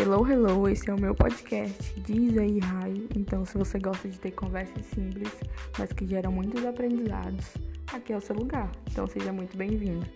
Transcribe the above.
Hello, hello, esse é o meu podcast Diz aí, Raio. Então, se você gosta de ter conversas simples, mas que geram muitos aprendizados, aqui é o seu lugar. Então, seja muito bem-vindo.